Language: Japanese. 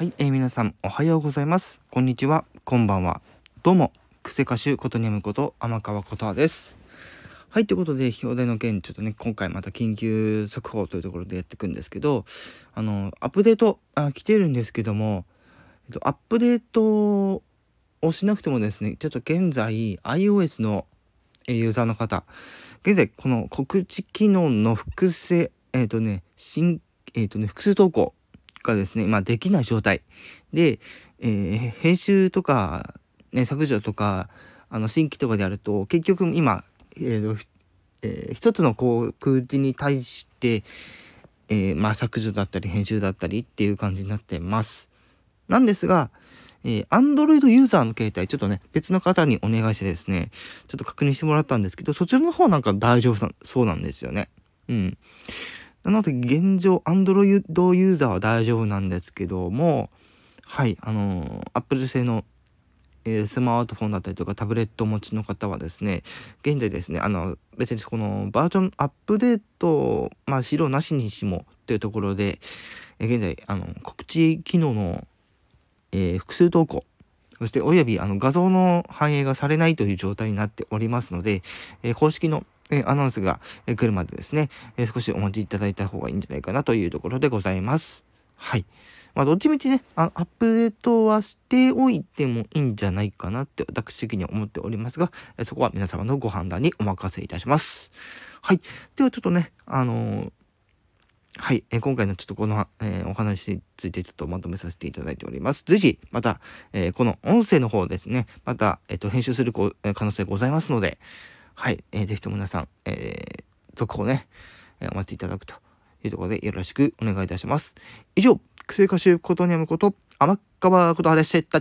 はい、えー、皆さんおはようございます。こんにちは、こんばんは。どうも、クセ歌手ことにゃむこと天川ことはです。はい、ということで、表題の件、ちょっとね、今回また緊急速報というところでやっていくんですけど、あの、アップデート、あ来てるんですけども、えっと、アップデートをしなくてもですね、ちょっと現在、iOS のユーザーの方、現在、この告知機能の複製、えっ、とね、新、えっ、とね、複数投稿がですね、まあ、できない状態で、えー、編集とか、ね、削除とかあの新規とかであると結局今、えーえー、一つのこう空地に対して、えー、まあ、削除だったり編集だったりっていう感じになってます。なんですが、えー、Android ユーザーの携帯、ちょっとね、別の方にお願いしてですね、ちょっと確認してもらったんですけど、そちらの方なんか大丈夫そうなんですよね。うん。なので現状 Android ユーザーは大丈夫なんですけどもはいあの Apple 製の、えー、スマートフォンだったりとかタブレット持ちの方はですね現在ですねあの別にこのバージョンアップデートまあ白なしにしもというところで、えー、現在あの告知機能の、えー、複数投稿そしておよびあの画像の反映がされないという状態になっておりますので、え公式のえアナウンスが来るまでですね、え少しお待ちいただいた方がいいんじゃないかなというところでございます。はい。まあ、どっちみちねアップデートはしておいてもいいんじゃないかなって私的には思っておりますが、そこは皆様のご判断にお任せいたします。はい。ではちょっとね、あのー、はい、えー、今回のちょっとこの、えー、お話についてちょっとまとめさせていただいております。随時、また、え、この音声の方ですね、また、えっ、と、編集する可能性ございますので、はい、えー、ぜひとも皆さん、えー、続報ね、えー、お待ちいただくというところでよろしくお願いいたします。以上、癖歌手ことにゃむこと、天川ことはでした。